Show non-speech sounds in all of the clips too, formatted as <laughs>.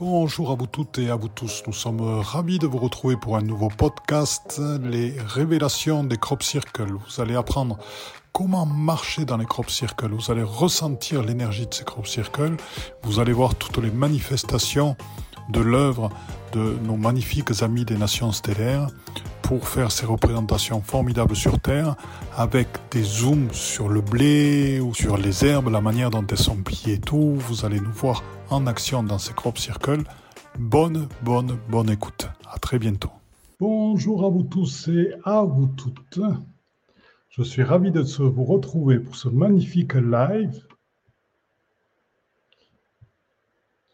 Bonjour à vous toutes et à vous tous. Nous sommes ravis de vous retrouver pour un nouveau podcast, les révélations des crop circles. Vous allez apprendre comment marcher dans les crop circles. Vous allez ressentir l'énergie de ces crop circles. Vous allez voir toutes les manifestations de l'œuvre de nos magnifiques amis des nations stellaires pour faire ces représentations formidables sur Terre avec des zooms sur le blé ou sur les herbes, la manière dont elles sont pliées et tout. Vous allez nous voir en action dans ces crop circles. Bonne, bonne, bonne écoute. À très bientôt. Bonjour à vous tous et à vous toutes. Je suis ravi de vous retrouver pour ce magnifique live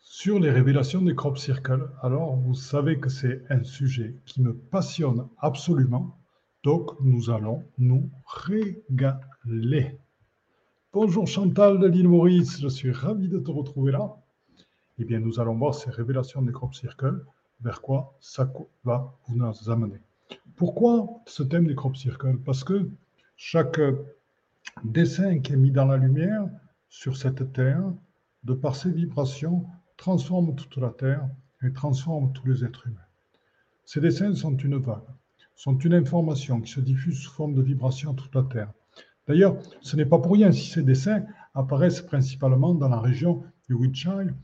sur les révélations des crop circles. Alors, vous savez que c'est un sujet qui me passionne absolument. Donc, nous allons nous régaler. Bonjour Chantal de l'île Maurice, je suis ravi de te retrouver là. Eh bien, nous allons voir ces révélations des crop circles, vers quoi ça va vous amener. Pourquoi ce thème des crop circles Parce que chaque dessin qui est mis dans la lumière sur cette terre, de par ses vibrations, transforme toute la Terre et transforme tous les êtres humains. Ces dessins sont une vague, sont une information qui se diffuse sous forme de vibration à toute la Terre. D'ailleurs, ce n'est pas pour rien si ces dessins apparaissent principalement dans la région du Wiltshire,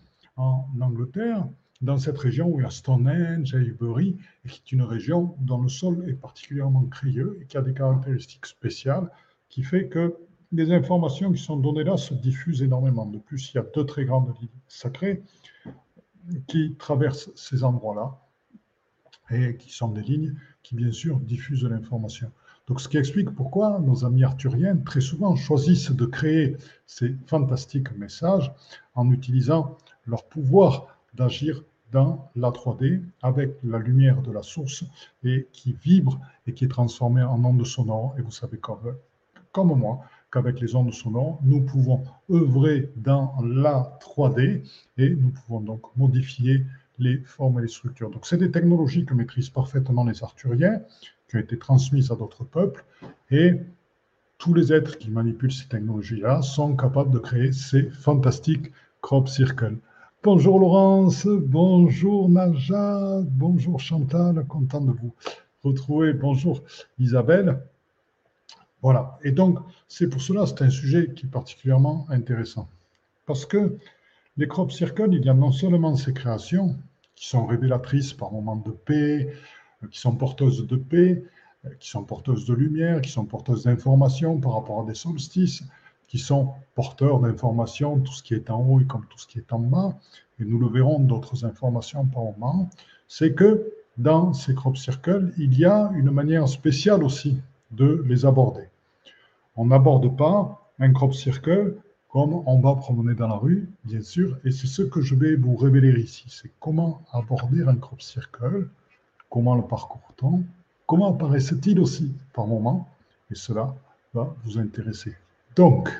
en Angleterre, dans cette région où il y a Stonehenge, Highbury, et qui est une région dont le sol est particulièrement crayeux et qui a des caractéristiques spéciales, qui fait que les informations qui sont données là se diffusent énormément. De plus, il y a deux très grandes lignes sacrées qui traversent ces endroits-là et qui sont des lignes qui, bien sûr, diffusent l'information. Donc, ce qui explique pourquoi nos amis arthuriens, très souvent, choisissent de créer ces fantastiques messages en utilisant leur pouvoir d'agir dans la 3D avec la lumière de la source et qui vibre et qui est transformée en ondes sonores. Et vous savez comme, comme moi qu'avec les ondes sonores, nous pouvons œuvrer dans la 3D et nous pouvons donc modifier les formes et les structures. Donc, c'est des technologies que maîtrisent parfaitement les Arthuriens, qui ont été transmises à d'autres peuples, et tous les êtres qui manipulent ces technologies-là sont capables de créer ces fantastiques crop circles. Bonjour Laurence, bonjour Naja, bonjour Chantal, content de vous retrouver. Bonjour Isabelle. Voilà. Et donc, c'est pour cela, c'est un sujet qui est particulièrement intéressant. Parce que les crop circles, il y a non seulement ces créations qui sont révélatrices par moments de paix, qui sont porteuses de paix, qui sont porteuses de lumière, qui sont porteuses d'informations par rapport à des solstices, qui sont porteurs d'informations, tout ce qui est en haut et comme tout ce qui est en bas, et nous le verrons d'autres informations par moment, c'est que dans ces crop circles, il y a une manière spéciale aussi de les aborder. On n'aborde pas un crop circle comme on va promener dans la rue, bien sûr, et c'est ce que je vais vous révéler ici. C'est comment aborder un crop circle, comment le parcourt-on, comment apparaît-il aussi par moment, et cela va vous intéresser. Donc,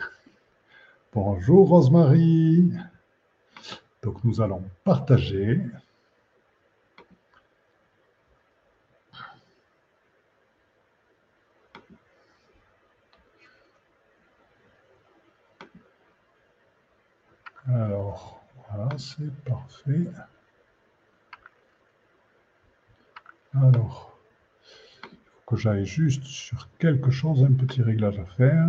bonjour Rosemary. Donc nous allons partager. Alors, voilà, c'est parfait. Alors, il faut que j'aille juste sur quelque chose, un petit réglage à faire.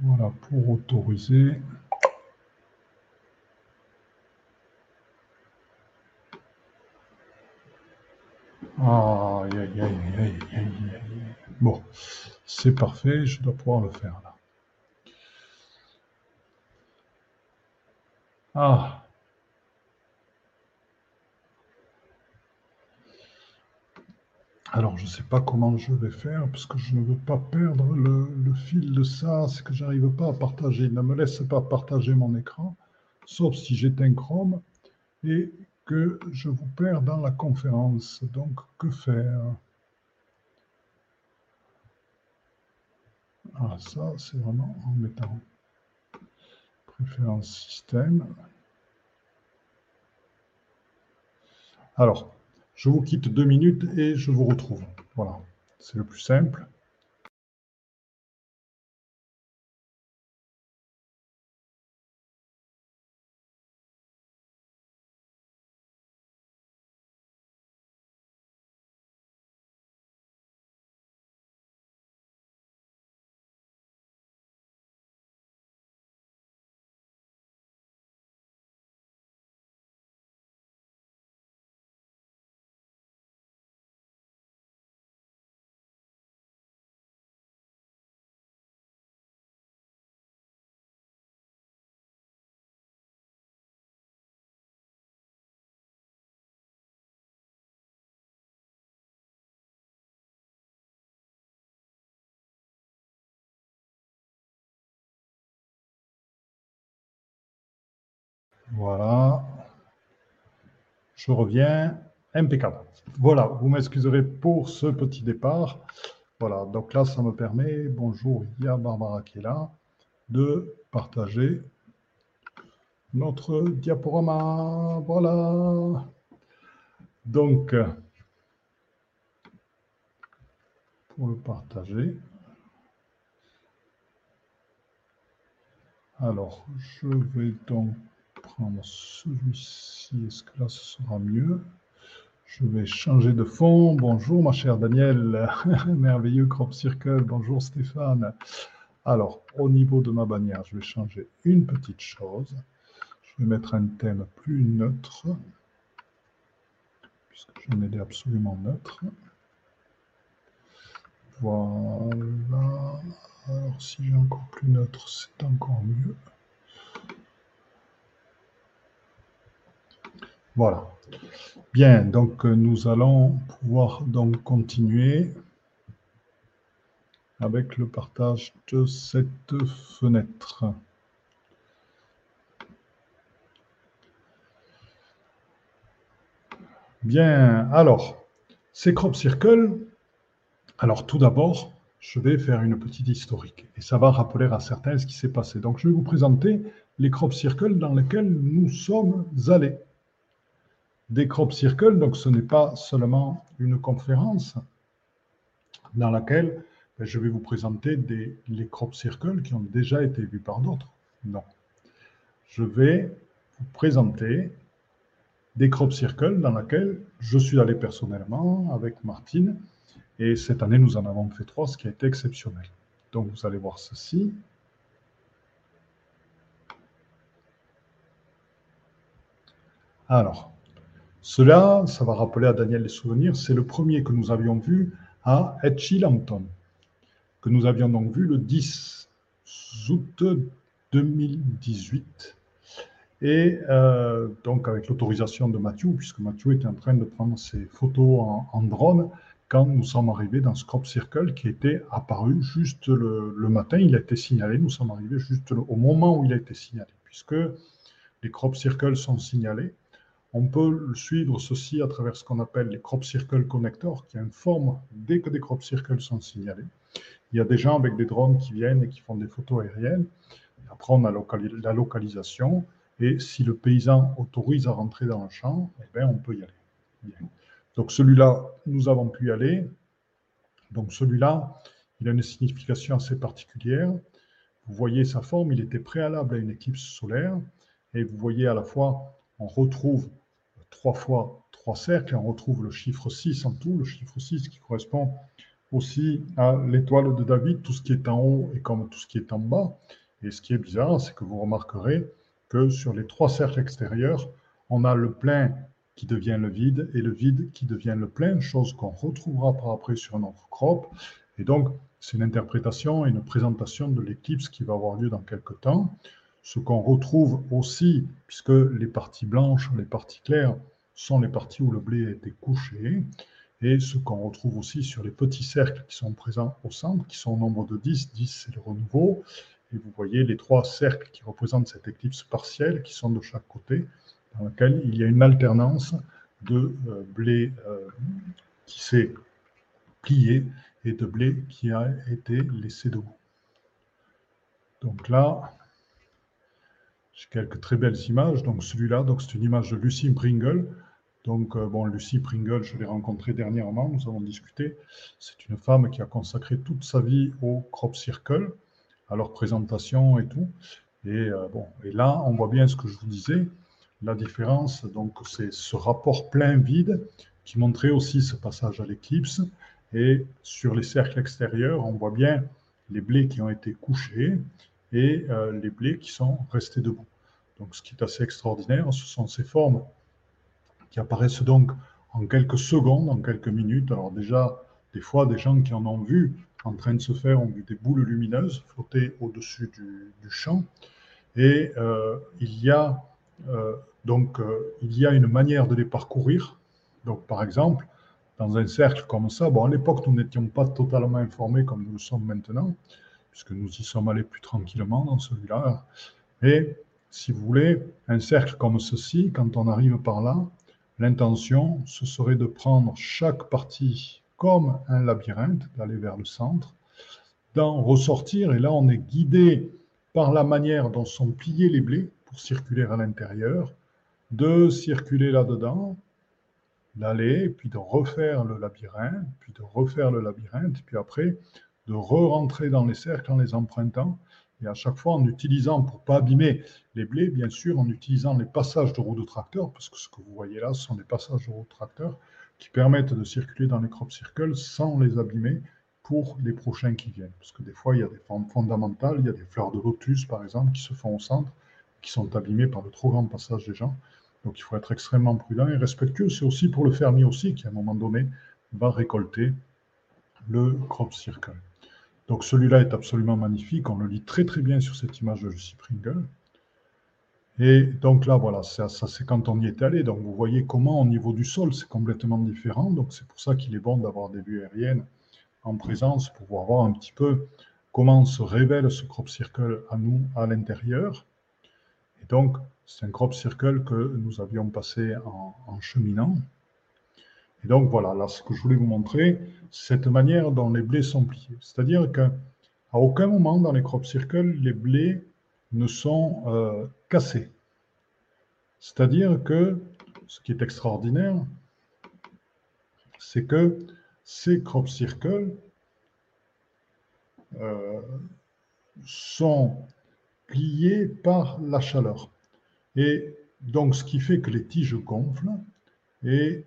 Voilà, pour autoriser. Aïe, aïe, aïe, aïe, aïe, Bon, c'est parfait, je dois pouvoir le faire là. Ah. Alors, je ne sais pas comment je vais faire, parce que je ne veux pas perdre le, fil de ça, c'est que je n'arrive pas à partager. Ne me laisse pas partager mon écran, sauf si j'éteins Chrome. Et que je vous perds dans la conférence. Donc, que faire? Ah, ça, c'est vraiment en mettant préférence système. Alors, je vous quitte deux minutes et je vous retrouve. Voilà, c'est le plus simple. Je reviens. Impeccable. Voilà, vous m'excuserez pour ce petit départ. Voilà, donc là, ça me permet, bonjour, il y a Barbara qui est là, de partager notre diaporama. Voilà. Donc, pour le partager. Alors, je vais donc prendre celui-ci. Est-ce que là, ce sera mieux? Je vais changer de fond. Bonjour, ma chère Danielle. <laughs> Merveilleux Crop Circle. Bonjour, Stéphane. Alors, au niveau de ma bannière, je vais changer une petite chose. Je vais mettre un thème plus neutre, puisque je mets absolument neutre. Voilà. Alors, si j'ai encore plus neutre, c'est encore mieux. Voilà. Bien, donc nous allons pouvoir donc continuer avec le partage de cette fenêtre. Bien, alors, ces crop circles, alors tout d'abord, je vais faire une petite historique et ça va rappeler à certains ce qui s'est passé. Donc, je vais vous présenter les crop circles dans lesquels nous sommes allés. Des crop circles, donc ce n'est pas seulement une conférence dans laquelle ben, je vais vous présenter les crop circles qui ont déjà été vus par d'autres. Non. Je vais vous présenter des crop circles dans lesquels je suis allé personnellement avec Martine. Et cette année, nous en avons fait trois, ce qui a été exceptionnel. Donc, vous allez voir ceci. Alors, cela, ça va rappeler à Daniel les souvenirs, c'est le premier que nous avions vu à Etchilampton que nous avions donc vu le 10 août 2018. Et euh, donc avec l'autorisation de Mathieu, puisque Mathieu était en train de prendre ses photos en, drone quand nous sommes arrivés dans ce crop circle qui était apparu juste le, matin. Il a été signalé, nous sommes arrivés juste au moment où il a été signalé, puisque les crop circles sont signalés. On peut suivre ceci à travers ce qu'on appelle les crop circle connectors, qui informent dès que des crop circles sont signalés. Il y a des gens avec des drones qui viennent et qui font des photos aériennes. Après, on a la localisation. Et si le paysan autorise à rentrer dans le champ, eh bien, on peut y aller. Donc celui-là, nous avons pu y aller. Donc celui-là, il a une signification assez particulière. Vous voyez sa forme, il était préalable à une éclipse solaire. Et vous voyez à la fois, on retrouve trois fois trois cercles, et on retrouve le chiffre 6 en tout, le chiffre 6 qui correspond aussi à l'étoile de David, tout ce qui est en haut et comme tout ce qui est en bas. Et ce qui est bizarre, c'est que vous remarquerez que sur les trois cercles extérieurs, on a le plein qui devient le vide et le vide qui devient le plein, chose qu'on retrouvera par après sur notre crop. Et donc, c'est une interprétation et une présentation de l'éclipse qui va avoir lieu dans quelques temps. Ce qu'on retrouve aussi, puisque les parties blanches, les parties claires, sont les parties où le blé a été couché, et ce qu'on retrouve aussi sur les petits cercles qui sont présents au centre, qui sont au nombre de 10. 10, c'est le renouveau. Et vous voyez les trois cercles qui représentent cette éclipse partielle, qui sont de chaque côté, dans lequel il y a une alternance de euh, blé euh, qui s'est plié et de blé qui a été laissé debout. Donc là, j'ai quelques très belles images. Donc celui-là, c'est une image de Lucie Pringle, donc, euh, bon, Lucie Pringle, je l'ai rencontrée dernièrement, nous avons discuté. C'est une femme qui a consacré toute sa vie au crop circle, à leur présentation et tout. Et, euh, bon, et là, on voit bien ce que je vous disais, la différence. Donc, c'est ce rapport plein-vide qui montrait aussi ce passage à l'éclipse. Et sur les cercles extérieurs, on voit bien les blés qui ont été couchés et euh, les blés qui sont restés debout. Donc, ce qui est assez extraordinaire, ce sont ces formes qui apparaissent donc en quelques secondes, en quelques minutes. Alors déjà, des fois, des gens qui en ont vu en train de se faire ont vu des boules lumineuses flotter au-dessus du, champ. Et euh, il y a euh, donc il y a une manière de les parcourir. Donc par exemple, dans un cercle comme ça, bon, à l'époque, nous n'étions pas totalement informés comme nous le sommes maintenant, puisque nous y sommes allés plus tranquillement dans celui-là. Et si vous voulez, un cercle comme ceci, quand on arrive par là, l'intention, ce serait de prendre chaque partie comme un labyrinthe, d'aller vers le centre, d'en ressortir, et là on est guidé par la manière dont sont pliés les blés pour circuler à l'intérieur, de circuler là-dedans, d'aller, puis de refaire le labyrinthe, puis de refaire le labyrinthe, puis après de re-rentrer dans les cercles en les empruntant, et à chaque fois en utilisant, pour ne pas abîmer les blés, bien sûr, en utilisant les passages de roues de tracteur, parce que ce que vous voyez là, ce sont des passages de roues de tracteur qui permettent de circuler dans les crop circles sans les abîmer pour les prochains qui viennent. Parce que des fois, il y a des formes fondamentales, il y a des fleurs de lotus, par exemple, qui se font au centre, qui sont abîmées par le trop grand passage des gens. Donc il faut être extrêmement prudent et respectueux. C'est aussi pour le fermier aussi qui, à un moment donné, va récolter le crop circle. Donc celui-là est absolument magnifique. On le lit très très bien sur cette image de Lucie Pringle. Et donc là, voilà, ça c'est quand on y est allé. Donc vous voyez comment au niveau du sol, c'est complètement différent. Donc c'est pour ça qu'il est bon d'avoir des vues aériennes en présence pour voir un petit peu comment se révèle ce crop circle à nous à l'intérieur. Et donc, c'est un crop circle que nous avions passé en, cheminant. Et donc voilà, là ce que je voulais vous montrer, cette manière dont les blés sont pliés. C'est-à-dire qu'à aucun moment dans les crop circles, les blés ne sont euh, cassés. C'est-à-dire que ce qui est extraordinaire, c'est que ces crop circles euh, sont pliés par la chaleur. Et donc, ce qui fait que les tiges gonflent et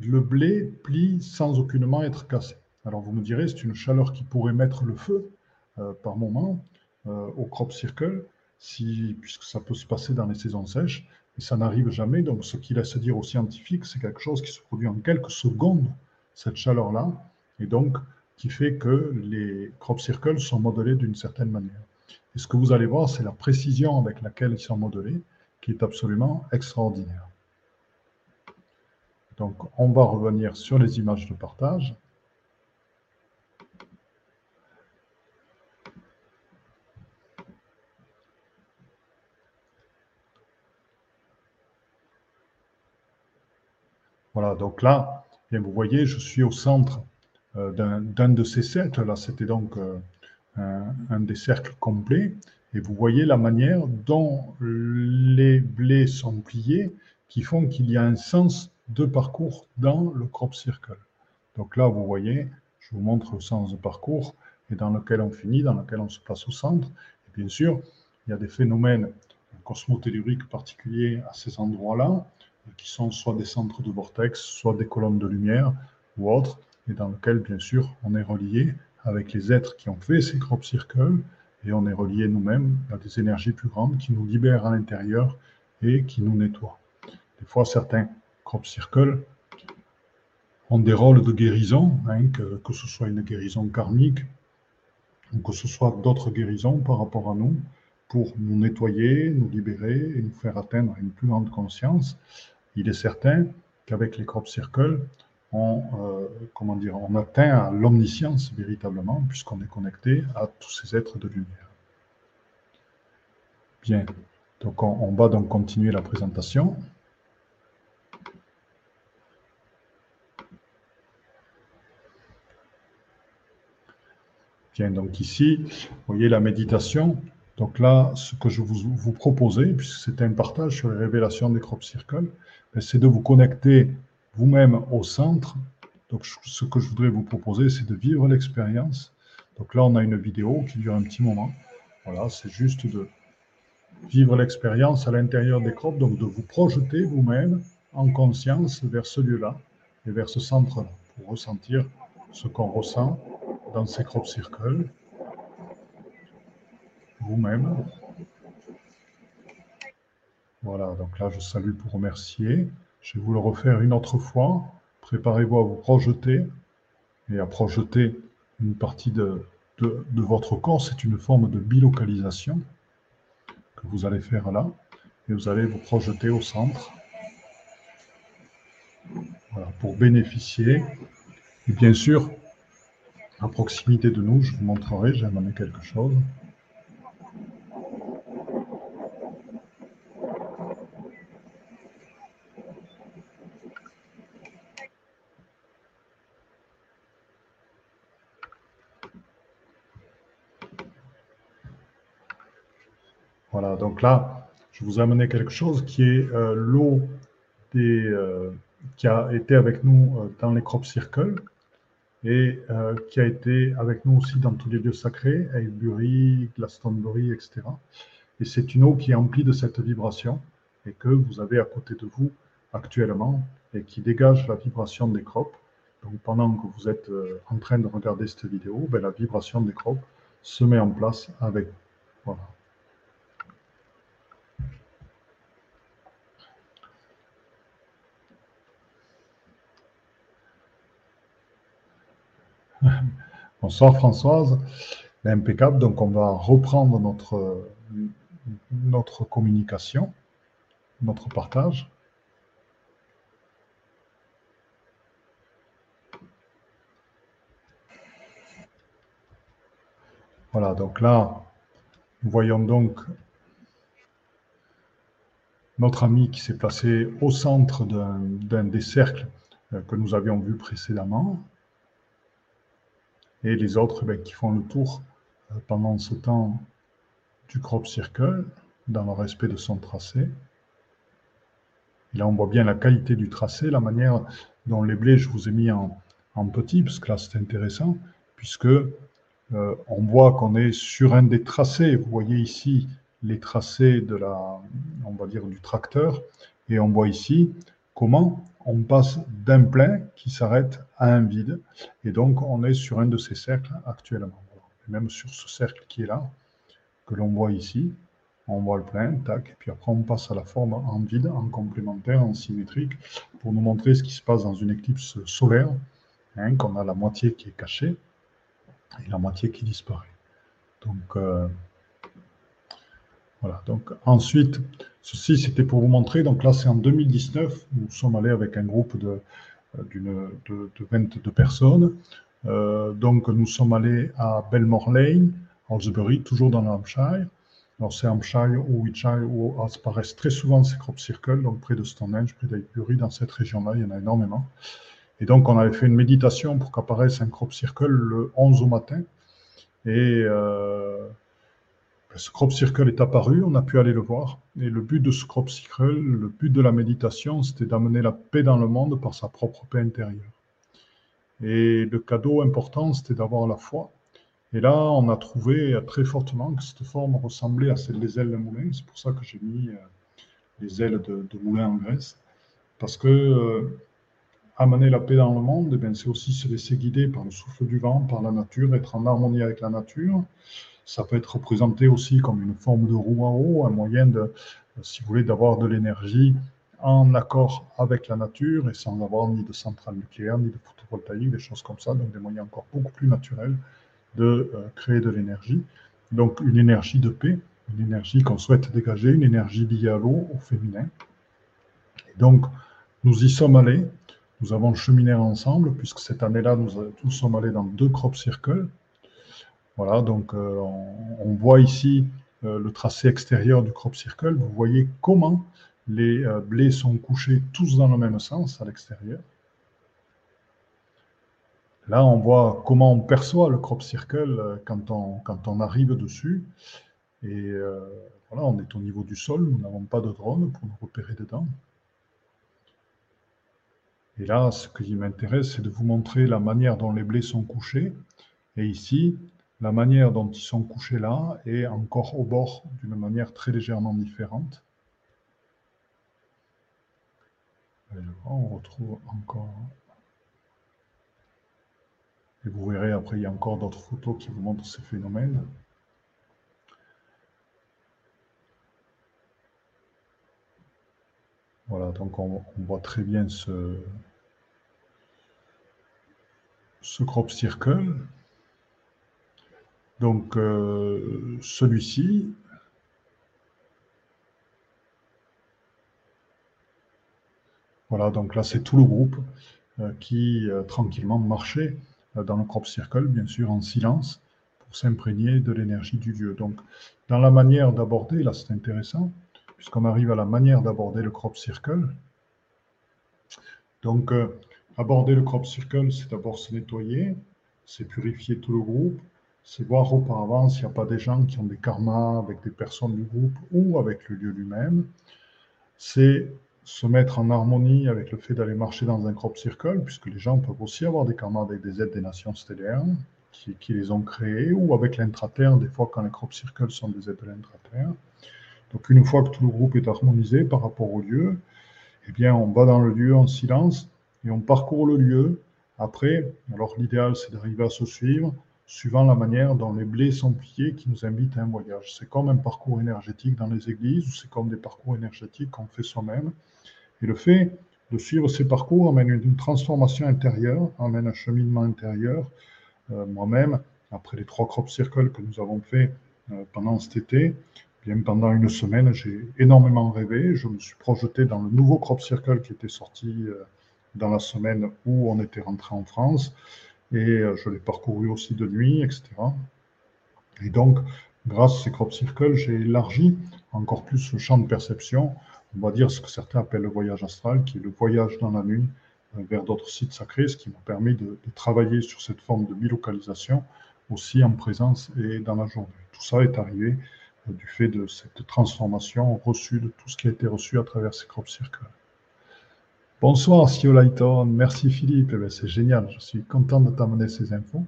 le blé plie sans aucunement être cassé. Alors, vous me direz, c'est une chaleur qui pourrait mettre le feu euh, par moment euh, au crop circle, si, puisque ça peut se passer dans les saisons sèches, et ça n'arrive jamais. Donc, ce qui laisse dire aux scientifiques, c'est quelque chose qui se produit en quelques secondes, cette chaleur-là, et donc qui fait que les crop circles sont modelés d'une certaine manière. Et ce que vous allez voir, c'est la précision avec laquelle ils sont modelés, qui est absolument extraordinaire. Donc, on va revenir sur les images de partage. Voilà, donc là, bien, vous voyez, je suis au centre euh, d'un de ces cercles. Là, c'était donc euh, un, des cercles complets, et vous voyez la manière dont les blés sont pliés qui font qu'il y a un sens de parcours dans le crop circle. Donc là, vous voyez, je vous montre le sens de parcours et dans lequel on finit, dans lequel on se place au centre. Et bien sûr, il y a des phénomènes cosmotelluriques particuliers à ces endroits-là, qui sont soit des centres de vortex, soit des colonnes de lumière ou autres, et dans lequel, bien sûr, on est relié avec les êtres qui ont fait ces crop circles, et on est relié nous-mêmes à des énergies plus grandes qui nous libèrent à l'intérieur et qui nous nettoient. Des fois, certains crop circles ont des rôles de guérison, hein, que, ce soit une guérison karmique ou que ce soit d'autres guérisons par rapport à nous, pour nous nettoyer, nous libérer et nous faire atteindre une plus grande conscience. Il est certain qu'avec les crop circles, on, euh, comment on atteint l'omniscience véritablement, puisqu'on est connecté à tous ces êtres de lumière. Bien, donc on, va donc continuer la présentation. Bien, donc ici, vous voyez la méditation. Donc là, ce que je vous, vous proposais, puisque c'était un partage sur les révélations des crop circles, ben, c'est de vous connecter vous-même au centre. Donc, ce que je voudrais vous proposer, c'est de vivre l'expérience. Donc là, on a une vidéo qui dure un petit moment. Voilà, c'est juste de vivre l'expérience à l'intérieur des crops, donc de vous projeter vous-même en conscience vers ce lieu-là et vers ce centre-là, pour ressentir ce qu'on ressent dans ces crop circles, vous-même. Voilà, donc là, je salue pour remercier. Je vais vous le refaire une autre fois. Préparez-vous à vous projeter et à projeter une partie de, de, votre corps. C'est une forme de bilocalisation que vous allez faire là. Et vous allez vous projeter au centre pour bénéficier. Et bien sûr, à proximité de nous, je vous montrerai, j'ai amené quelque chose. Voilà, donc là, je vous ai amené quelque chose qui est euh, l'eau euh, qui a été avec nous euh, dans les crop circles et qui a été avec nous aussi dans tous les lieux sacrés, Aylesbury, Glastonbury, etc. Et c'est une eau qui est emplie de cette vibration et que vous avez à côté de vous actuellement et qui dégage la vibration des crops. Donc pendant que vous êtes en train de regarder cette vidéo, ben, la vibration des crops se met en place avec Voilà. Bonsoir Françoise, impeccable. Donc on va reprendre notre, notre communication, notre partage. Voilà, donc là, nous voyons donc notre ami qui s'est placé au centre d'un des cercles euh, que nous avions vus précédemment et les autres ben, qui font le tour euh, pendant ce temps du crop circle dans le respect de son tracé. Et là, on voit bien la qualité du tracé, la manière dont les blés, je vous ai mis en, petit, parce que là, c'est intéressant, puisque euh, on voit qu'on est sur un des tracés. Vous voyez ici les tracés de la, on va dire, du tracteur, et on voit ici comment on passe d'un plein qui s'arrête à un vide. Et donc, on est sur un de ces cercles actuellement. Et même sur ce cercle qui est là, que l'on voit ici, on voit le plein, tac, et puis après on passe à la forme en vide, en complémentaire, en symétrique, pour nous montrer ce qui se passe dans une éclipse solaire, hein, qu'on a la moitié qui est cachée et la moitié qui disparaît. Donc, euh, voilà. Donc, ensuite, Ceci, c'était pour vous montrer. Donc là, c'est en 2019. Nous sommes allés avec un groupe de, de, de 22 personnes. Euh, donc, nous sommes allés à Belmore Lane, Halsbury, toujours dans l'Hampshire. Alors, c'est Hampshire ou Wiltshire où apparaissent très souvent ces crop circles, donc près de Stonehenge, près d'Aylesbury, dans cette région-là, il y en a énormément. Et donc, on avait fait une méditation pour qu'apparaisse un crop circle le 11 au matin. Et euh, ce crop circle est apparu, on a pu aller le voir. Et le but de ce crop circle, le but de la méditation, c'était d'amener la paix dans le monde par sa propre paix intérieure. Et le cadeau important, c'était d'avoir la foi. Et là, on a trouvé très fortement que cette forme ressemblait à celle des ailes de moulin. C'est pour ça que j'ai mis euh, les ailes de, moulin en Grèce. Parce que euh, amener la paix dans le monde, eh c'est aussi se laisser guider par le souffle du vent, par la nature, être en harmonie avec la nature. Ça peut être représenté aussi comme une forme de roue en haut, un moyen de, si vous voulez, d'avoir de l'énergie en accord avec la nature et sans avoir ni de centrale nucléaire, ni de photovoltaïque, des choses comme ça, donc des moyens encore beaucoup plus naturels de euh, créer de l'énergie. Donc une énergie de paix, une énergie qu'on souhaite dégager, une énergie liée à l'eau, au féminin. Donc nous y sommes allés, nous avons cheminé ensemble, puisque cette année-là, nous, nous sommes allés dans deux crop circles, voilà, donc euh, on, voit ici euh, le tracé extérieur du crop circle. Vous voyez comment les euh, blés sont couchés tous dans le même sens à l'extérieur. Là, on voit comment on perçoit le crop circle quand on, quand on arrive dessus. Et voilà, on est au niveau du sol, nous n'avons pas de drone pour nous repérer dedans. Et là, ce qui m'intéresse, c'est de vous montrer la manière dont les blés sont couchés. Et ici, la manière dont ils sont couchés là est encore au bord d'une manière très légèrement différente. on retrouve encore. Et vous verrez après, il y a encore d'autres photos qui vous montrent ces phénomènes. Voilà, donc on, voit très bien ce, ce crop circle. Donc, euh, celui-ci, voilà, donc là, c'est tout le groupe euh, qui euh, tranquillement marchait dans le crop circle, bien sûr, en silence, pour s'imprégner de l'énergie du Dieu. Donc, dans la manière d'aborder, là, c'est intéressant, puisqu'on arrive à la manière d'aborder le crop circle. Donc, aborder le crop circle, c'est d'abord se nettoyer, c'est purifier tout le groupe, c'est voir auparavant s'il n'y a pas des gens qui ont des karmas avec des personnes du groupe ou avec le lieu lui-même. C'est se mettre en harmonie avec le fait d'aller marcher dans un crop circle, puisque les gens peuvent aussi avoir des karmas avec des aides des nations stellaires qui, les ont créés, ou avec l'intraterre, des fois quand les crop circles sont des aides de l'intraterre. Donc une fois que tout le groupe est harmonisé par rapport au lieu, eh bien on va dans le lieu en silence et on parcourt le lieu. Après, alors l'idéal c'est d'arriver à se suivre, suivant la manière dont les blés sont pliés qui nous invitent à un voyage. C'est comme un parcours énergétique dans les églises, ou c'est comme des parcours énergétiques qu'on fait soi-même. Et le fait de suivre ces parcours amène une transformation intérieure, amène un cheminement intérieur. Euh, moi-même, après les trois crop circles que nous avons fait euh, pendant cet été, bien pendant une semaine, j'ai énormément rêvé. Je me suis projeté dans le nouveau crop circle qui était sorti euh, dans la semaine où on était rentré en France et euh, je l'ai parcouru aussi de nuit, etc. Et donc, grâce à ces crop circles, j'ai élargi encore plus le champ de perception, on va dire ce que certains appellent le voyage astral, qui est le voyage dans la nuit euh, vers d'autres sites sacrés, ce qui m'a permis de, travailler sur cette forme de bilocalisation aussi en présence et dans la journée. Tout ça est arrivé euh, du fait de cette transformation reçue, de tout ce qui a été reçu à travers ces crop circles. Bonsoir, Sio Lighton. Merci, Philippe. Eh c'est génial. Je suis content de t'amener ces infos.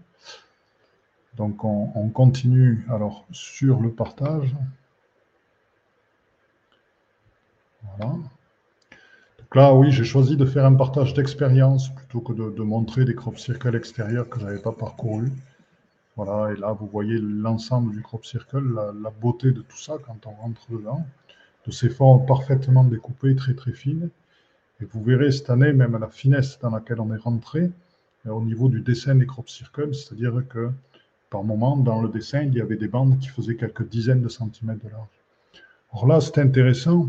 Donc, on, on, continue alors sur le partage. Voilà. Donc là, oui, j'ai choisi de faire un partage d'expérience plutôt que de, montrer des crop circles extérieurs que je n'avais pas parcourus. Voilà, et là, vous voyez l'ensemble du crop circle, la, la, beauté de tout ça quand on rentre dedans, de ces formes parfaitement découpées, très très fines. Et vous verrez cette année même la finesse dans laquelle on est rentré euh, au niveau du dessin des crop circles, c'est-à-dire que par moment, dans le dessin, il y avait des bandes qui faisaient quelques dizaines de centimètres de large. Alors là, c'est intéressant.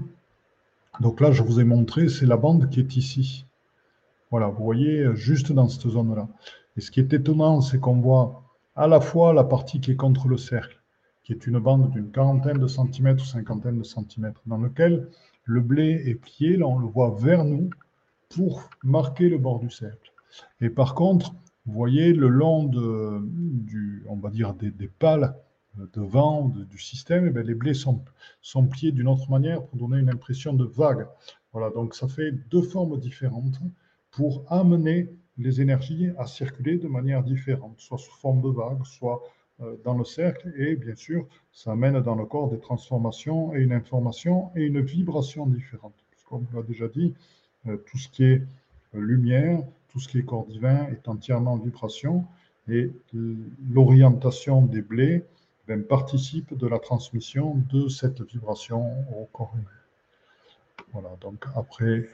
Donc là, je vous ai montré, c'est la bande qui est ici. Voilà, vous voyez, juste dans cette zone-là. Et ce qui est étonnant, c'est qu'on voit à la fois la partie qui est contre le cercle, qui est une bande d'une quarantaine de centimètres ou cinquantaine de centimètres, dans lequel le blé est plié, là on le voit vers nous pour marquer le bord du cercle. Et par contre, vous voyez le long du, on va dire des, des pales de vent du système, et eh les blés sont, sont pliés d'une autre manière pour donner une impression de vague. Voilà, donc ça fait deux formes différentes pour amener les énergies à circuler de manière différente, soit sous forme de vague, soit dans le cercle et bien sûr, ça amène dans le corps des transformations et une information et une vibration différente. Comme on l'a déjà dit, euh, tout ce qui est euh, lumière, tout ce qui est corps divin est entièrement en vibration et l'orientation des blés ben, participe de la transmission de cette vibration au corps humain. Voilà, donc après,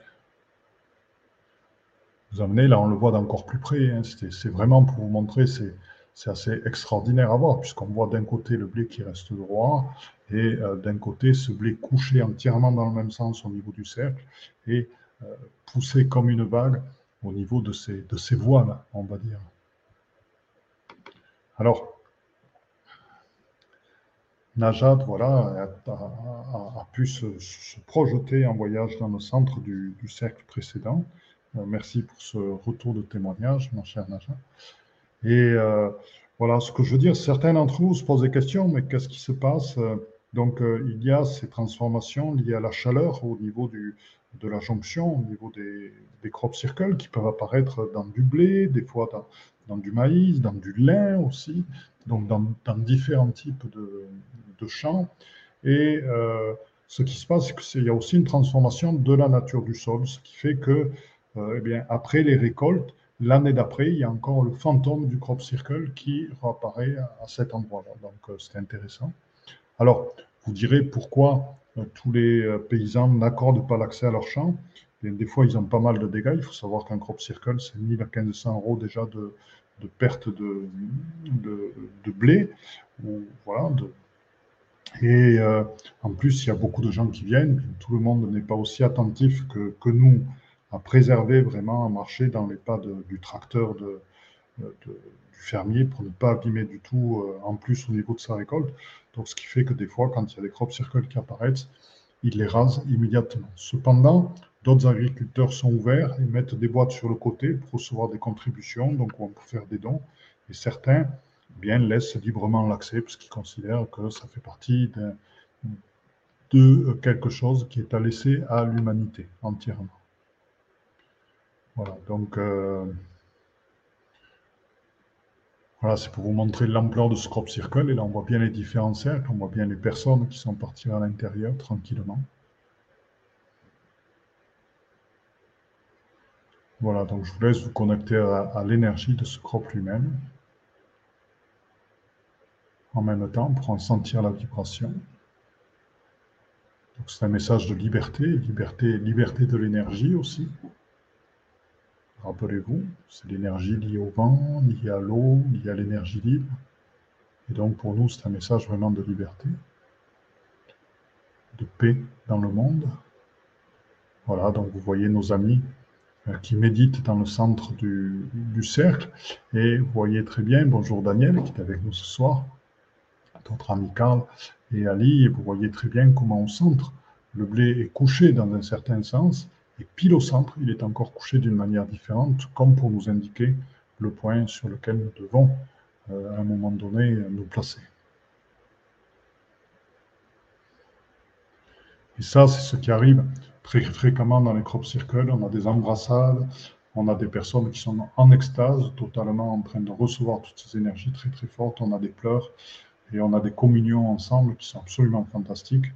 vous amenez, là on le voit d'encore plus près, hein, c'est vraiment pour vous montrer, c'est c'est assez extraordinaire à voir, puisqu'on voit d'un côté le blé qui reste droit, et euh, d'un côté ce blé couché entièrement dans le même sens au niveau du cercle, et euh, poussé comme une vague au niveau de ces, de ces voiles, on va dire. Alors, Najat, voilà, a, pu se, projeter en voyage dans le centre du, du cercle précédent. Euh, merci pour ce retour de témoignage, mon cher Najat. Et euh, voilà, ce que je veux dire, certains d'entre vous se posent des questions, mais qu'est-ce qui se passe Donc, euh, il y a ces transformations liées à la chaleur au niveau du, de la jonction, au niveau des, des crop circles qui peuvent apparaître dans du blé, des fois dans, dans du maïs, dans du lin aussi, donc dans, dans différents types de, de champs. Et euh, ce qui se passe, c'est qu'il y a aussi une transformation de la nature du sol, ce qui fait que, euh, eh bien, après les récoltes, L'année d'après, il y a encore le fantôme du crop circle qui réapparaît à cet endroit-là. Donc, euh, c'est intéressant. Alors, vous direz pourquoi euh, tous les euh, paysans n'accordent pas l'accès à leur champ. des fois, ils ont pas mal de dégâts. Il faut savoir qu'un crop circle, c'est 1000 à 1500 euros déjà de, de perte de, blé. Et en plus, il y a beaucoup de gens qui viennent. Tout le monde n'est pas aussi attentif que nous à préserver vraiment, à marcher dans les pas du tracteur de, du fermier pour ne pas abîmer du tout euh, en plus au niveau de sa récolte. Donc, ce qui fait que des fois, quand il y a des crop circles qui apparaissent, ils les rasent immédiatement. Cependant, d'autres agriculteurs sont ouverts et mettent des boîtes sur le côté pour recevoir des contributions, donc on peut faire des dons. Et certains bien laisse librement l'accès, puisqu'il considère que ça fait partie de quelque chose qui est à laisser à l'humanité entièrement. Voilà, donc euh, voilà, c'est pour vous montrer l'ampleur de ce crop circle. Et là, on voit bien les différents cercles, on voit bien les personnes qui sont parties à l'intérieur tranquillement. Voilà, donc je vous laisse vous connecter à, l'énergie de ce crop lui-même en même temps pour en sentir la vibration. C'est un message de liberté, liberté, liberté de l'énergie aussi. Rappelez-vous, c'est l'énergie liée au vent, liée à l'eau, liée à l'énergie libre. Et donc pour nous, c'est un message vraiment de liberté, de paix dans le monde. Voilà, donc vous voyez nos amis euh, qui méditent dans le centre du, cercle. Et vous voyez très bien, bonjour Daniel qui est avec nous ce soir, notre ami Carl et Ali, et vous voyez très bien comment au centre, le blé est couché dans un certain sens, et pile au centre, il est encore couché d'une manière différente, comme pour nous indiquer le point sur lequel nous devons, euh, à un moment donné, nous placer. Et ça, c'est ce qui arrive très fréquemment dans les crop circles. On a des embrassades, on a des personnes qui sont en extase, totalement en train de recevoir toutes ces énergies très très fortes. On a des pleurs et on a des communions ensemble qui sont absolument fantastiques.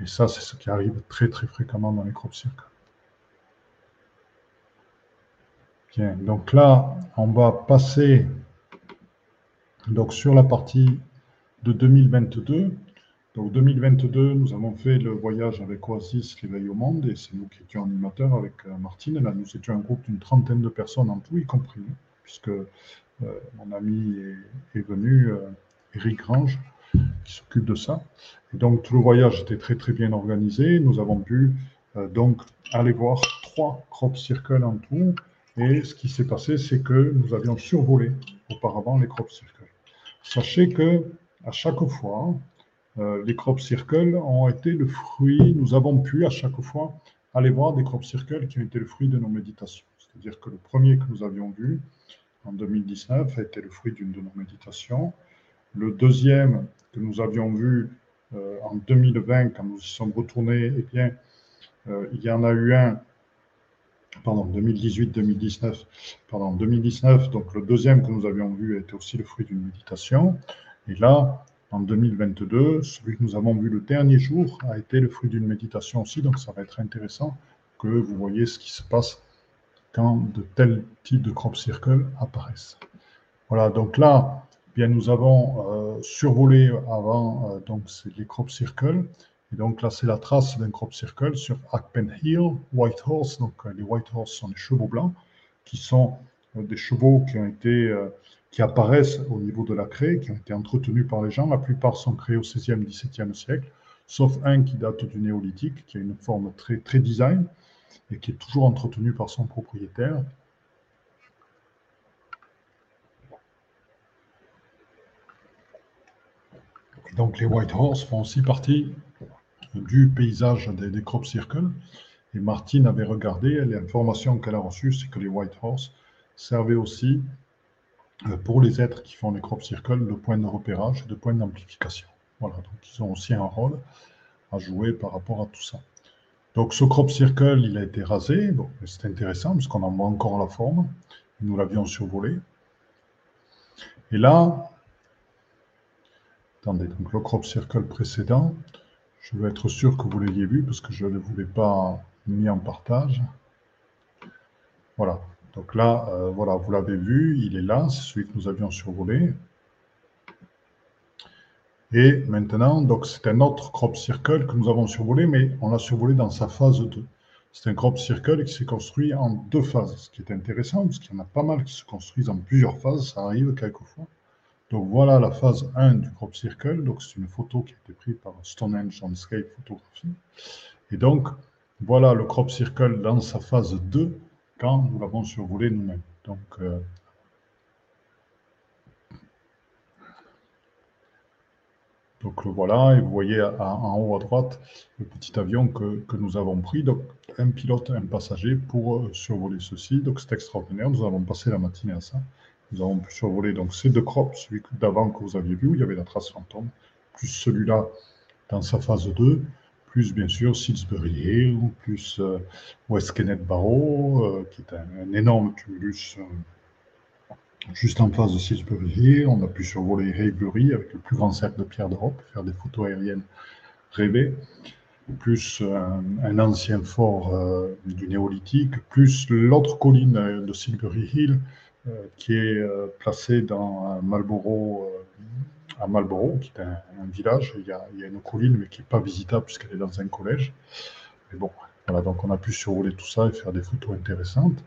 Et ça, c'est ce qui arrive très très fréquemment dans les crop circles. Donc là, on va passer donc, sur la partie de 2022. Donc 2022, nous avons fait le voyage avec Oasis Réveil au Monde et c'est nous qui étions animateurs avec euh, Martine. Là, nous étions un groupe d'une trentaine de personnes en tout, y compris puisque euh, mon ami est, venu, euh, Eric Grange, qui s'occupe de ça. Et donc tout le voyage était très très bien organisé. Nous avons pu donc aller voir trois crop circles en tout et ce qui s'est passé, c'est que nous avions survolé auparavant les crop circles. Sachez que à chaque fois, euh, les crop circles ont été le fruit, nous avons pu à chaque fois aller voir des crop circles qui ont été le fruit de nos méditations. C'est-à-dire que le premier que nous avions vu en 2019 a été le fruit d'une de nos méditations. Le deuxième que nous avions vu euh, en 2020, quand nous y sommes retournés, eh bien, euh, il y en a eu un pardon, 2018-2019, pardon, 2019, donc le deuxième que nous avions vu était aussi le fruit d'une méditation. Et là, en 2022, celui que nous avons vu le dernier jour a été le fruit d'une méditation aussi, donc ça va être intéressant que vous voyez ce qui se passe quand de tels types de crop circles apparaissent. Voilà, donc là, bien nous avons euh, survolé avant euh, donc les crop circles et donc là, c'est la trace d'un crop circle sur Akpen Hill, White Horse. Donc euh, les White Horse sont des chevaux blancs, qui sont euh, des chevaux qui ont été, euh, qui apparaissent au niveau de la craie, qui ont été entretenus par les gens. La plupart sont créés au 16e, 17e siècle, sauf un qui date du néolithique, qui a une forme très, très design et qui est toujours entretenu par son propriétaire. Donc les White Horse font aussi partie du paysage des, crop circles. Et Martine avait regardé, l'information qu'elle a reçue, c'est que les White Horse servaient aussi euh, pour les êtres qui font les crop circles de point de repérage de point d'amplification. Voilà, donc ils ont aussi un rôle à jouer par rapport à tout ça. Donc ce crop circle, il a été rasé. Bon, c'est intéressant parce qu'on en voit encore la forme. Nous l'avions survolé. Et là, attendez, donc le crop circle précédent, je veux être sûr que vous l'ayez vu parce que je ne vous l'ai pas mis en partage. Voilà. Donc là, euh, voilà, vous l'avez vu, il est là, c'est celui que nous avions survolé. Et maintenant, donc c'est un autre crop circle que nous avons survolé, mais on l'a survolé dans sa phase 2. C'est un crop circle qui s'est construit en deux phases, ce qui est intéressant, parce qu'il y en a pas mal qui se construisent en plusieurs phases, ça arrive quelquefois. Donc voilà la phase 1 du crop circle. Donc c'est une photo qui a été prise par Stonehenge Landscape Photography. Et donc voilà le crop circle dans sa phase 2 quand nous l'avons survolé nous-mêmes. Donc euh, Donc le voilà, et vous voyez en haut à droite le petit avion que, nous avons pris. Donc un pilote, un passager pour euh, survoler ceci. Donc c'est extraordinaire, nous avons passé la matinée à ça. Nous avons pu survoler donc ces deux crops, celui d'avant que vous aviez vu, où il y avait la trace fantôme, plus celui-là dans sa phase 2, plus bien sûr Salisbury Hill, plus euh, West Kenneth Barrow, euh, qui est un, énorme tumulus euh, juste en face de Salisbury Hill. On a pu survoler Haybury avec le plus grand cercle de pierre d'Europe, faire des photos aériennes rêvées, plus un, ancien fort du néolithique, plus l'autre colline de Salisbury Hill, qui est placée dans Marlborough à Marlborough, qui est un, village. Il y, a, une colline, mais qui n'est pas visitable puisqu'elle est dans un collège. Mais bon, voilà, donc on a pu survoler tout ça et faire des photos intéressantes.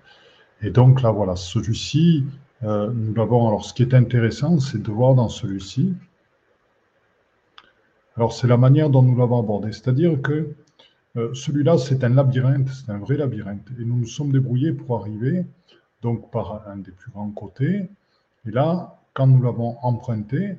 Et donc là, voilà, celui-ci, euh, nous l'avons. Alors, ce qui est intéressant, c'est de voir dans celui-ci. Alors, c'est la manière dont nous l'avons abordé. C'est-à-dire que euh, celui-là, c'est un labyrinthe, c'est un vrai labyrinthe. Et nous nous sommes débrouillés pour arriver, donc par un des plus grands côtés. Et là, quand nous l'avons emprunté,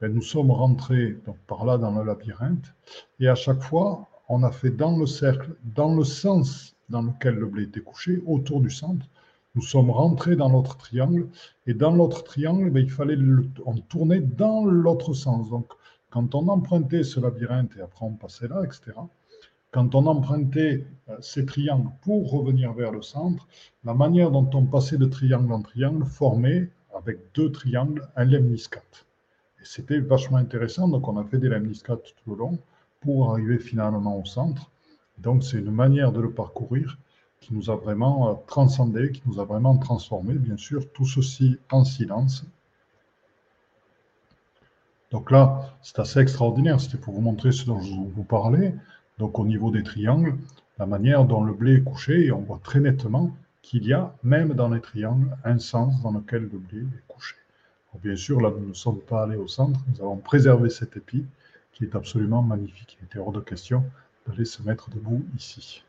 ben, nous sommes rentrés par là dans le labyrinthe, et à chaque fois, on a fait dans le cercle, dans le sens dans lequel le blé était couché, autour du centre. Nous sommes rentrés dans l'autre triangle, et dans l'autre triangle, ben, il fallait le, on tournait dans l'autre sens. Donc, quand on empruntait ce labyrinthe, et après on passait là, etc., quand on empruntait euh, ces triangles pour revenir vers le centre, la manière dont on passait de triangle en triangle formait, avec deux triangles, un lemniscate c'était vachement intéressant. Donc, on a fait des lemniscates tout le long pour arriver finalement au centre. Donc, c'est une manière de le parcourir qui nous a vraiment euh, transcendé, qui nous a vraiment transformé. Bien sûr, tout ceci en silence. Donc là, c'est assez extraordinaire. C'était pour vous montrer ce dont je vous parlais. Donc, au niveau des triangles, la manière dont le blé est couché, et on voit très nettement qu'il y a, même dans les triangles, un sens dans lequel le blé est couché bien sûr, là, nous ne sommes pas allés au centre. Nous avons préservé cet épi qui est absolument magnifique. Il était hors de question d'aller se mettre debout ici.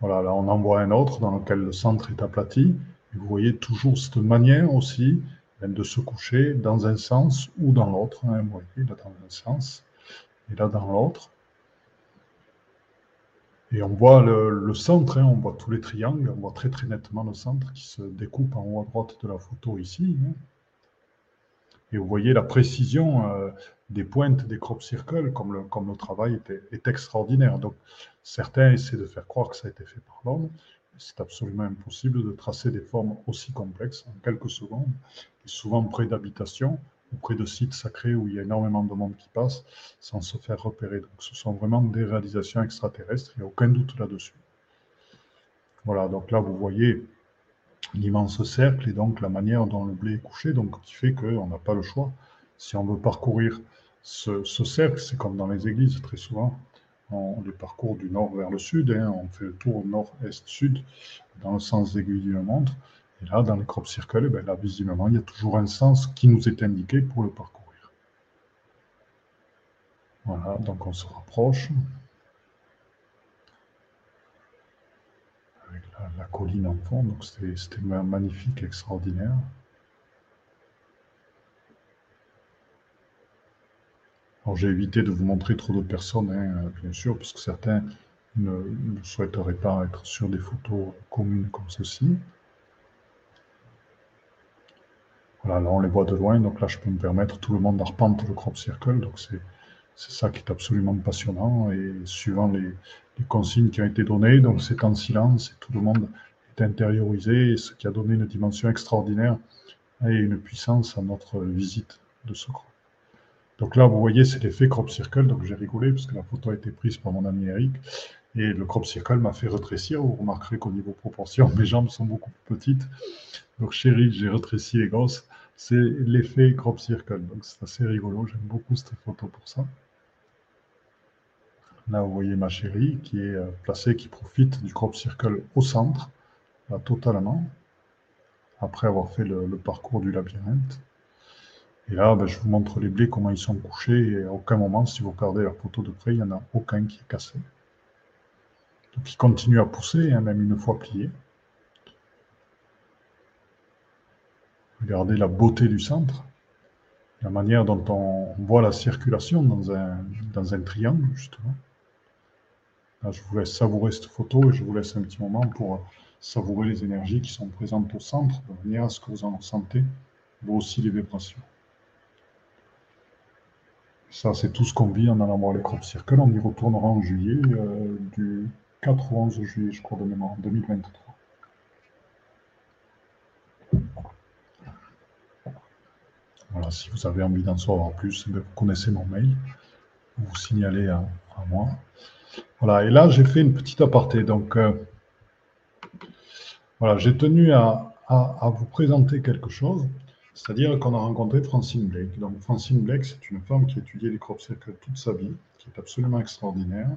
Voilà, là, on en voit un autre dans lequel le centre est aplati. Et vous voyez toujours cette manière aussi de se coucher dans un sens ou dans l'autre. Hein. Vous voyez, là, dans un sens et là, dans l'autre. Et on voit le, centre, hein, on voit tous les triangles, on voit très très nettement le centre qui se découpe en haut à droite de la photo ici. Hein. Et vous voyez la précision euh, des pointes des crop circles, comme le, comme le travail est, extraordinaire. Donc certains essaient de faire croire que ça a été fait par l'homme. C'est absolument impossible de tracer des formes aussi complexes en quelques secondes, souvent près d'habitations auprès de sites sacrés où il y a énormément de monde qui passe sans se faire repérer. Donc ce sont vraiment des réalisations extraterrestres, il n'y a aucun doute là-dessus. Voilà, donc là vous voyez l'immense cercle et donc la manière dont le blé est couché, donc qui fait qu'on n'a pas le choix. Si on veut parcourir ce, cercle, c'est comme dans les églises très souvent, on, les parcourt du nord vers le sud, hein, on fait le tour nord-est-sud dans le sens d'aiguille d'une montre. Et là, dans les crop circles, ben là, visiblement, il y a toujours un sens qui nous est indiqué pour le parcourir. Voilà, donc on se rapproche. Avec la, colline en fond, donc c'était magnifique, extraordinaire. Alors j'ai évité de vous montrer trop de personnes, hein, bien sûr, parce que certains ne, ne souhaiteraient pas être sur des photos communes comme ceci. Voilà, là on les voit de loin, donc là je peux me permettre, tout le monde arpente le crop circle, donc c'est ça qui est absolument passionnant, et suivant les, consignes qui ont été données, donc c'est en silence, et tout le monde est intériorisé, ce qui a donné une dimension extraordinaire et une puissance à notre visite de ce crop. Donc là, vous voyez, c'est l'effet crop circle, donc j'ai rigolé, parce que la photo a été prise par mon ami Eric, et le crop circle m'a fait rétrécir. Vous remarquerez qu'au niveau proportion, <laughs> mes jambes sont beaucoup plus petites. Donc chérie, j'ai rétréci les grosses. C'est l'effet crop circle. Donc c'est assez rigolo. J'aime beaucoup cette photo pour ça. Là, vous voyez ma chérie qui est euh, placée, qui profite du crop circle au centre, là, totalement, après avoir fait le, parcours du labyrinthe. Et là, ben, je vous montre les blés, comment ils sont couchés. Et à aucun moment, si vous regardez la photo de près, il n'y en a aucun qui est cassé. Donc il continue à pousser, hein, même une fois plié. Regardez la beauté du centre, la manière dont on voit la circulation dans un, dans un triangle, justement. Je vous laisse savourer cette photo et je vous laisse un petit moment pour savourer les énergies qui sont présentes au centre, de manière à ce que vous en ressentez vous aussi les vibrations. Ça, c'est tout ce qu'on vit en allant voir les crop circles. On y retournera en juillet, euh, du 4 au 11 juillet, je crois, de mémoire, 2023. Si vous avez envie d'en savoir plus, ben, vous connaissez mon mail. Vous vous signalez à, moi. Voilà, et là, j'ai fait une petite aparté. Donc, euh, voilà, j'ai tenu à, vous présenter quelque chose. C'est-à-dire qu'on a rencontré Francine Blake. Donc, Francine Blake, c'est une femme qui a étudié les crop circles toute sa vie, qui est absolument extraordinaire.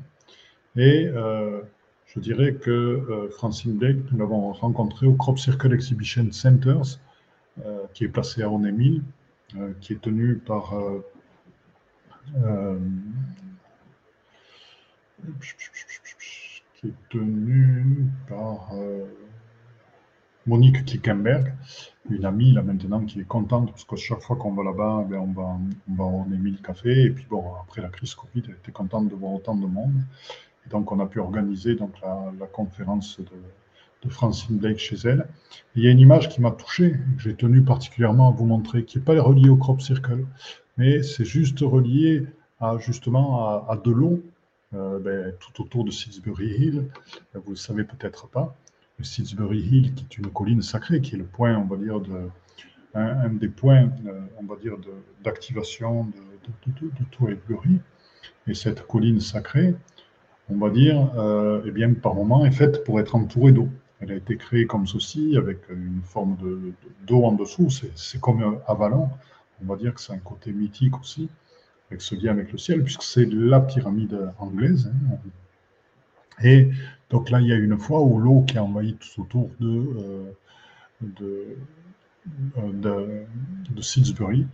Et euh, je dirais que euh, Francine Blake, nous l'avons rencontrée au Crop Circle Exhibition Centers, qui est placé à Onémile, euh, qui est tenu par euh, euh, qui est tenu par Monique Kickenberg, une amie là maintenant qui est contente parce que chaque fois qu'on va là-bas, eh on va, on va en le café. Et puis bon, après la crise Covid, elle était contente de voir autant de monde. Et donc on a pu organiser donc la conférence de, de Francine Blake chez elle. il y a une image qui m'a touché, que j'ai tenu particulièrement à vous montrer, qui n'est pas reliée au crop circle, mais c'est juste relié à, à, de l'eau, euh, ben, tout autour de Salisbury Hill. Vous ne le savez peut-être pas. Le Salisbury Hill, qui est une colline sacrée, qui est le point, on va dire, de, un, des points, euh, on va dire, d'activation de, de, de, Et cette colline sacrée, on va dire, euh, eh par moment, est faite pour être entourée d'eau. Elle a été créée comme ceci, avec une forme d'eau en dessous. C'est comme Avalon. On va dire que c'est un côté mythique aussi, avec ce lien avec le ciel, puisque c'est la pyramide anglaise. Hein. Et donc là, il y a une fois où l'eau qui a envahi tout autour de, euh, de, euh, de, Salisbury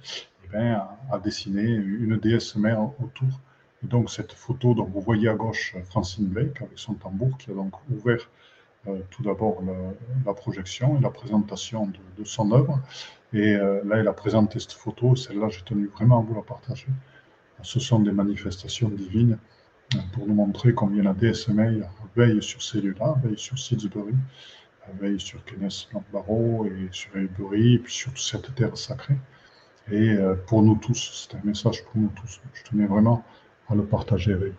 eh a, dessiné une déesse mère autour. Et donc cette photo, dont vous voyez à gauche Francine Blake avec son tambour, qui a donc ouvert tout d'abord la, projection et la présentation de, son œuvre. Et euh, là, elle a présenté cette photo, celle-là, j'ai tenu vraiment à vous la partager. Ce sont des manifestations divines euh, pour nous montrer combien la DSMA veille sur ces lieux-là, veille sur Salisbury, veille sur Kenneth Barrow et sur Ebury, et puis sur cette terre sacrée. Et pour nous tous, c'est un message pour nous tous. Je tenais vraiment à le partager avec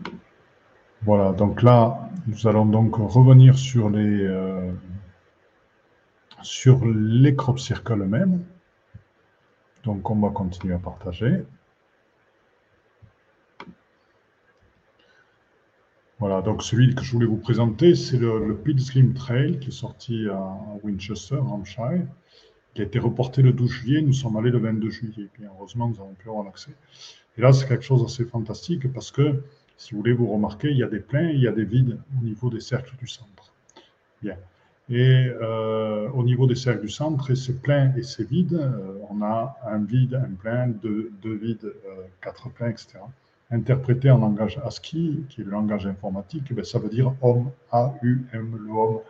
vous. Voilà, donc là, nous allons donc revenir sur les, euh, sur les crop circles eux-mêmes. Donc, on va continuer à partager. Voilà, donc celui que je voulais vous présenter, c'est le, Pilgrim Trail qui est sorti à Winchester, Hampshire, qui a été reporté le 12 juillet. Nous sommes allés le 22 juillet. Et heureusement, nous avons pu avoir l'accès. Et là, c'est quelque chose d'assez fantastique parce que si vous voulez vous remarquer, il y a des pleins, il y a des vides au niveau des cercles du centre. Bien. Et euh, au niveau des cercles du centre, et ces pleins et ces vides, euh, on a un vide, un plein, deux, vides, euh, quatre pleins, etc. Interprété en langage ASCII, qui est le langage informatique, eh ça veut dire homme, A-U-M, le homme,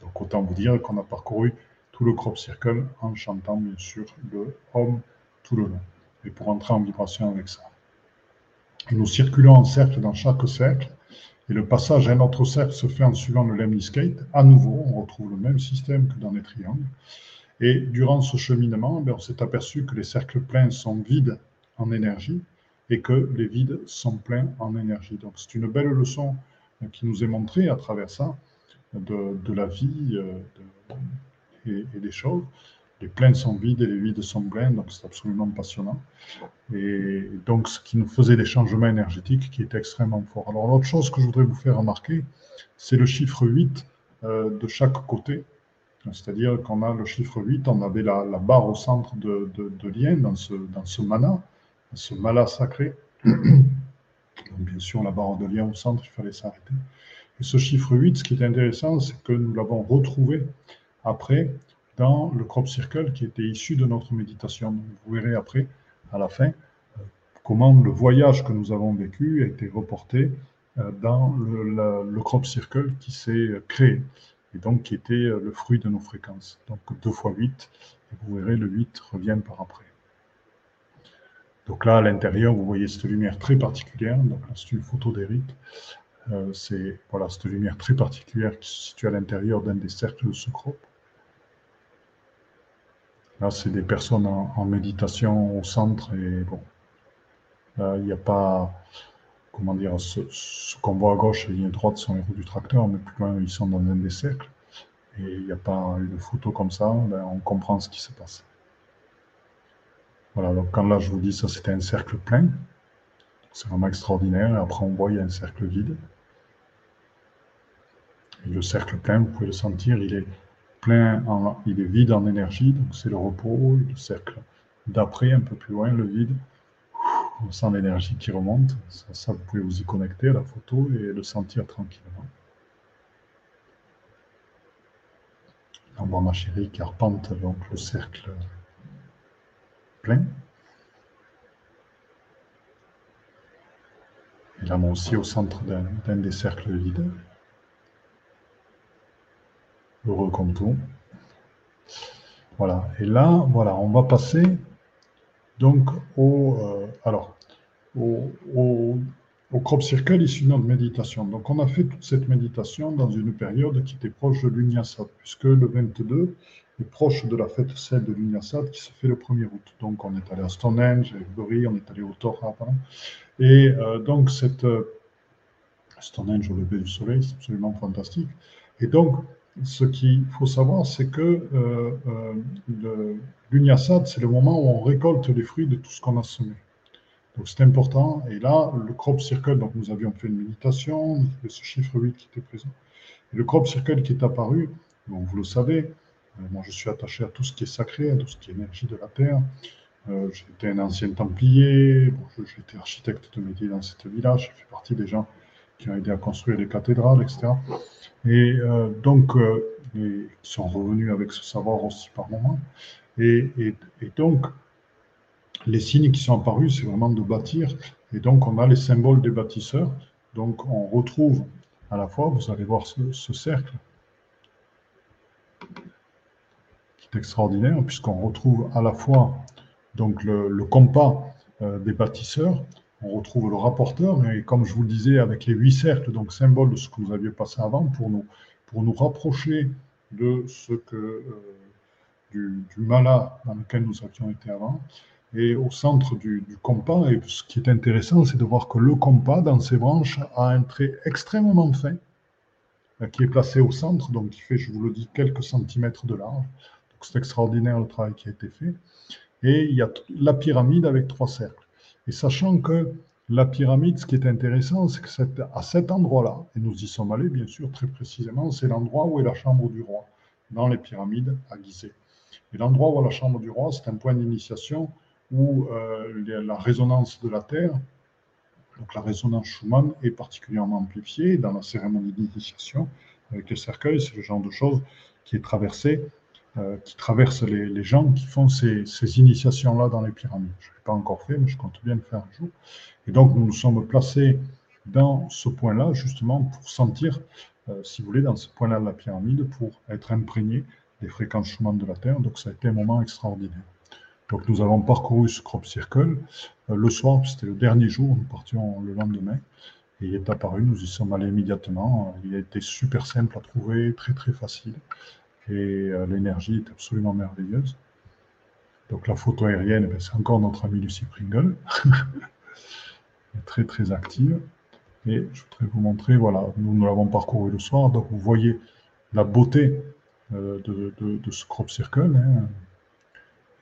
Donc autant vous dire qu'on a parcouru tout le crop circle en chantant bien sûr le homme tout le long et pour entrer en vibration avec ça. nous circulons en cercle dans chaque cercle, et le passage à un autre cercle se fait en suivant le lemniscate. À nouveau, on retrouve le même système que dans les triangles. Et durant ce cheminement, ben, on s'est aperçu que les cercles pleins sont vides en énergie et que les vides sont pleins en énergie. Donc c'est une belle leçon qui nous est montrée à travers ça de, la vie euh, et, et, des choses les pleins sont vides et les vides sont pleins, donc c'est absolument passionnant. Et donc, ce qui nous faisait des changements énergétiques qui étaient extrêmement forts. Alors, l'autre chose que je voudrais vous faire remarquer, c'est le chiffre 8 euh, de chaque côté. C'est-à-dire qu'on a le chiffre 8, on avait la, barre au centre de, lien dans ce, dans ce mana, ce mala sacré. <coughs> bien sûr, la barre de lien au centre, il fallait s'arrêter. Et ce chiffre 8, ce qui est intéressant, c'est que nous l'avons retrouvé après dans le crop circle qui était issu de notre méditation. Vous verrez après, à la fin, euh, comment le voyage que nous avons vécu a été reporté euh, dans le, crop circle qui s'est créé et donc qui était euh, le fruit de nos fréquences. Donc 2 fois 8, et vous verrez, le 8 revient par après. Donc là, à l'intérieur, vous voyez cette lumière très particulière. C'est une photo d'Eric. C'est voilà, cette lumière très particulière qui se situe à l'intérieur d'un des cercles de ce crop. Là, c'est des personnes en, méditation au centre et bon, là, il n'y a pas, comment dire, ce, qu'on voit à gauche et à droite sont les roues du tracteur, mais plus loin, ils sont dans un des cercles et il n'y a pas une photo comme ça, ben, on comprend ce qui se passe. Voilà, donc quand là je vous dis ça c'était un cercle plein, c'est vraiment extraordinaire, après on voit il y a un cercle vide. Et le cercle plein, vous pouvez le sentir, il est plein, il est vide en énergie, donc c'est le repos, le cercle d'après, un peu plus loin, le vide, on sent l'énergie qui remonte, ça, vous pouvez vous y connecter à la photo et le sentir tranquillement. On voit ma chérie arpente donc le cercle plein. Et là, moi aussi, au centre d'un des cercles vides. Heureux comme tout. Voilà. Et là, voilà, on va passer donc au, euh, alors, au, au crop circle issu de notre méditation. Donc, on a fait toute cette méditation dans une période qui était proche de l'Unyasat, puisque le 22 est proche de la fête celle de l'Unyasat qui se fait le 1er août. Donc, on est allé à Stonehenge, à Bury, on est allé au Torah, Et euh, donc, cette euh, Stonehenge au lever du soleil, c'est absolument fantastique. Et donc, ce qu'il faut savoir, c'est que euh, euh l'Unyasat, c'est le moment où on récolte les fruits de tout ce qu'on a semé. Donc c'est important. Et là, le crop circle, donc nous avions fait une méditation, ce chiffre 8 qui était présent. Et le crop circle qui est apparu, bon, vous le savez, euh, moi je suis attaché à tout ce qui est sacré, à tout ce qui est énergie de la terre. J'étais un ancien templier, bon, j'étais architecte de métier dans cette village, j'ai fait partie des gens qui ont aidé à construire des cathédrales, etc. Et euh, donc, ils sont revenus avec ce savoir aussi par moment. Et, et, et donc, les signes qui sont apparus, c'est vraiment de bâtir. Et donc, on a les symboles des bâtisseurs. Donc, on retrouve à la fois, vous allez voir ce, cercle, qui est extraordinaire, puisqu'on retrouve à la fois donc, le, compas euh, des bâtisseurs, on retrouve le rapporteur, et comme je vous le disais, avec les huit cercles, donc symbole de ce que vous aviez passé avant, pour nous, nous rapprocher de ce que, euh, du, mala dans lequel nous avions été avant et au centre du, compas. Et ce qui est intéressant, c'est de voir que le compas, dans ses branches, a un trait extrêmement fin, euh, qui est placé au centre, donc qui fait, je vous le dis, quelques centimètres de large. C'est extraordinaire le travail qui a été fait. Et il y a la pyramide avec trois cercles. Et sachant que la pyramide, ce qui est intéressant, c'est que à cet endroit-là, et nous y sommes allés bien sûr très précisément, c'est l'endroit où est la chambre du roi, dans les pyramides à Gizeh. Et l'endroit où est la chambre du roi, c'est un point d'initiation où euh, la résonance de la Terre, donc la résonance Schumann, est particulièrement amplifiée dans la cérémonie d'initiation avec le cercueil. C'est le genre de choses qui est traversé, euh, qui traverse les, gens qui font ces, initiations-là dans les pyramides. Je ne l'ai pas encore fait, mais je compte bien le faire un jour. Et donc, nous nous sommes placés dans ce point-là, justement, pour sentir, euh, si vous voulez, dans ce point-là de la pyramide, pour être imprégné des fréquences Schumann de la Terre. Donc, ça a été un moment extraordinaire. Donc nous avons parcouru ce crop circle. Euh, le soir, c'était le dernier jour, nous partions le lendemain. Et il est apparu, nous y sommes allés immédiatement. Il a été super simple à trouver, très très facile. Et euh, l'énergie est absolument merveilleuse. Donc la photo aérienne, eh c'est encore notre ami Lucie Pringle. <laughs> est très très active. Et je voudrais vous montrer, voilà, nous, nous l'avons parcouru le soir. Donc vous voyez la beauté euh, de, ce crop circle. Hein.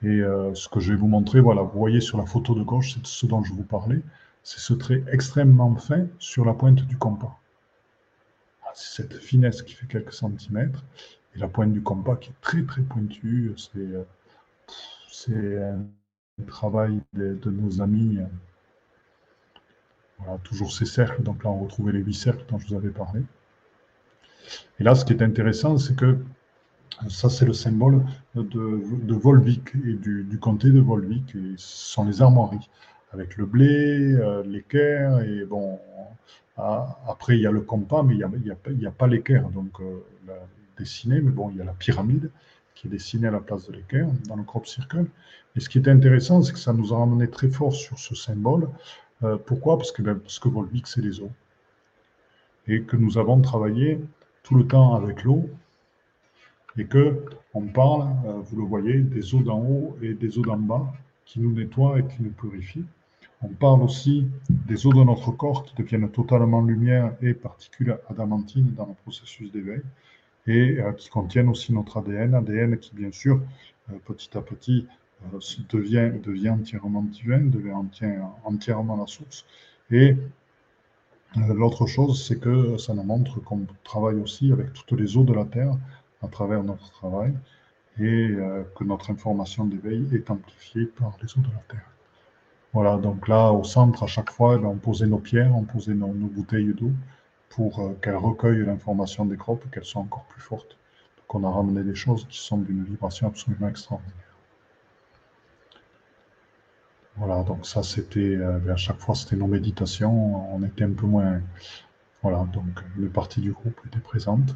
Et euh, ce que je vais vous montrer, voilà, vous voyez sur la photo de gauche, c'est ce dont je vous parlais, c'est ce trait extrêmement fin sur la pointe du compas. Ah, c'est cette finesse qui fait quelques centimètres, et la pointe du compas qui est très très pointue. C'est euh, un travail de, nos amis. Euh, voilà, toujours ces cercles, donc là on retrouvait les huit cercles dont je vous avais parlé. Et là, ce qui est intéressant, c'est que ça, c'est le symbole de, Volvic et du, comté de Volvic. Et ce sont les armoiries, avec le blé, euh, l'équerre, et bon, après, il y a le compas, mais il n'y a, a, pas l'équerre, donc euh, dessiné, mais bon, il y a la pyramide qui est dessiné à la place de l'équerre dans le crop circle. Et ce qui est intéressant, c'est que ça nous a ramené très fort sur ce symbole. Euh, pourquoi? Parce que, ben, parce que Volvic, c'est les eaux. Et que nous avons travaillé tout le temps avec l'eau. Et que on parle, euh, vous le voyez, des eaux d'en haut et des eaux d'en bas qui nous nettoient et qui nous purifient. On parle aussi des eaux de notre corps qui deviennent totalement lumière et particules adamantines dans le processus d'éveil et euh, qui contiennent aussi notre ADN, ADN qui bien sûr petit à petit euh, devient, entièrement divin, devient entièrement la source. Et euh, l'autre chose, c'est que ça nous montre qu'on travaille aussi avec toutes les eaux de la Terre à travers notre travail et euh, que notre information d'éveil est amplifiée par les eaux de la Terre. Voilà, donc là, au centre, à chaque fois, on posait nos pierres, on posait nos, bouteilles d'eau pour qu'elles recueillent l'information des groupes, qu'elles soient encore plus fortes. Donc on a ramené des choses qui sont d'une vibration absolument extraordinaire. Voilà, donc ça c'était, euh, à chaque fois c'était nos méditations, on était un peu moins, voilà, donc une partie du groupe était présente.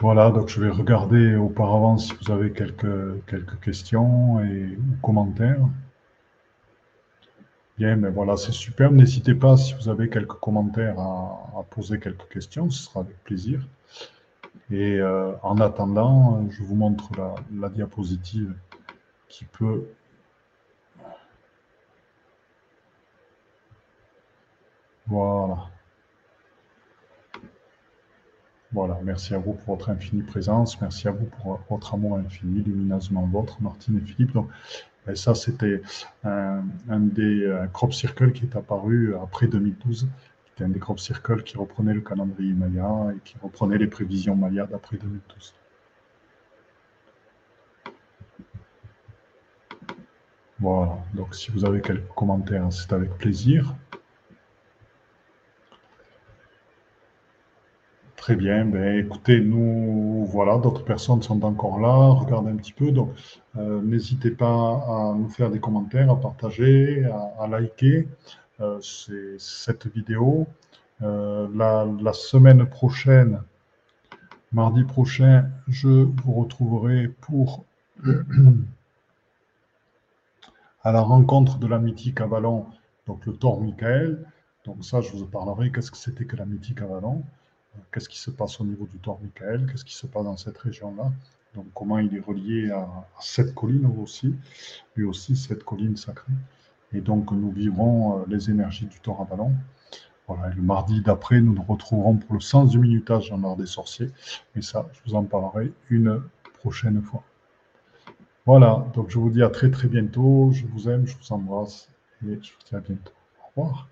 Voilà, donc je vais regarder auparavant si vous avez quelques, quelques questions et commentaires. Bien, mais voilà, c'est super. N'hésitez pas si vous avez quelques commentaires à, poser quelques questions, ce sera avec plaisir. Et euh, en attendant, je vous montre la, diapositive qui peut Voilà. Voilà, merci à vous pour votre infinie présence, merci à vous pour votre amour infini, lumineusement votre, Martine et Philippe. Donc, ben, ça, c'était un, des euh, crop circles qui est apparu après 2012 c'était un des crop circles qui reprenait le calendrier maya et qui reprenait les prévisions maya d'après 2012. Voilà, donc si vous avez quelques commentaires, c'est avec plaisir. Très bien, ben écoutez, nous, voilà, d'autres personnes sont encore là, regardez un petit peu, donc euh, n'hésitez pas à nous faire des commentaires, à partager, à liker. Euh, cette vidéo. Euh, la, semaine prochaine, mardi prochain, je vous retrouverai pour <clears throat> à la rencontre de la mythique Avalon, donc le Thor Michael. Donc ça, je vous parlerai qu'est-ce que c'était que la mythique Avalon, euh, qu'est-ce qui se passe au niveau du Thor Michael, qu'est-ce qui se passe dans cette région-là, donc comment il est relié à, à cette colline aussi, lui aussi cette colline sacrée. Et donc, nous vivrons euh, les énergies du Thor Avalon. Voilà, le mardi d'après, nous nous retrouverons pour le sens du minutage dans l'art des sorciers. Mais ça, je vous en parlerai une prochaine fois. Voilà, donc je vous dis à très très bientôt. Je vous aime, je vous embrasse et je vous dis à bientôt. Au revoir.